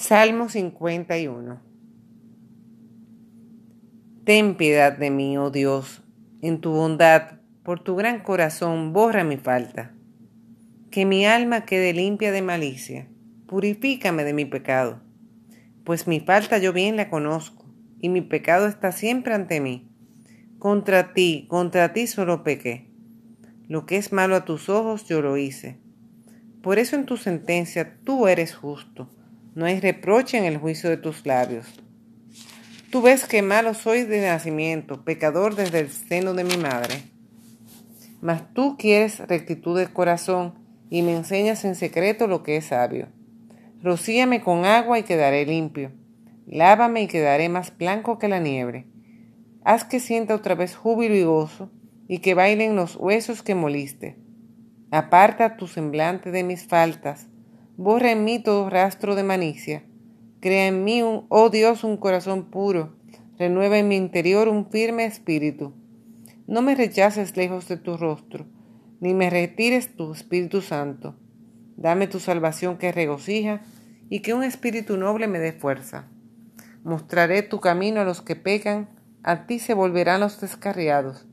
Salmo 51 Ten piedad de mí, oh Dios, en tu bondad, por tu gran corazón, borra mi falta. Que mi alma quede limpia de malicia, purifícame de mi pecado, pues mi falta yo bien la conozco, y mi pecado está siempre ante mí. Contra ti, contra ti solo pequé. Lo que es malo a tus ojos yo lo hice. Por eso en tu sentencia tú eres justo no hay reproche en el juicio de tus labios. Tú ves que malo soy de nacimiento, pecador desde el seno de mi madre. Mas tú quieres rectitud de corazón y me enseñas en secreto lo que es sabio. Rocíame con agua y quedaré limpio. Lávame y quedaré más blanco que la nieve. Haz que sienta otra vez júbilo y gozo, y que bailen los huesos que moliste. Aparta tu semblante de mis faltas, Borra en mí todo rastro de malicia. Crea en mí, oh Dios, un corazón puro. Renueva en mi interior un firme espíritu. No me rechaces lejos de tu rostro, ni me retires tu Espíritu Santo. Dame tu salvación que regocija y que un espíritu noble me dé fuerza. Mostraré tu camino a los que pecan, a ti se volverán los descarriados.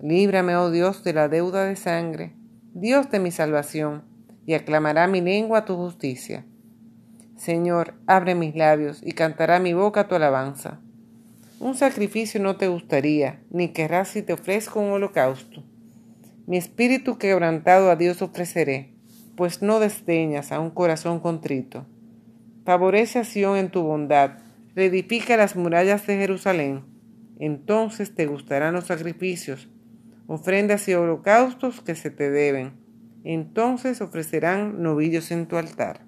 Líbrame, oh Dios, de la deuda de sangre, Dios de mi salvación y aclamará mi lengua tu justicia. Señor, abre mis labios y cantará mi boca tu alabanza. Un sacrificio no te gustaría, ni querrás si te ofrezco un holocausto. Mi espíritu quebrantado a Dios ofreceré, pues no desdeñas a un corazón contrito. Favorece a Sión en tu bondad, reedifica las murallas de Jerusalén. Entonces te gustarán los sacrificios, ofrendas y holocaustos que se te deben entonces ofrecerán novillos en tu altar.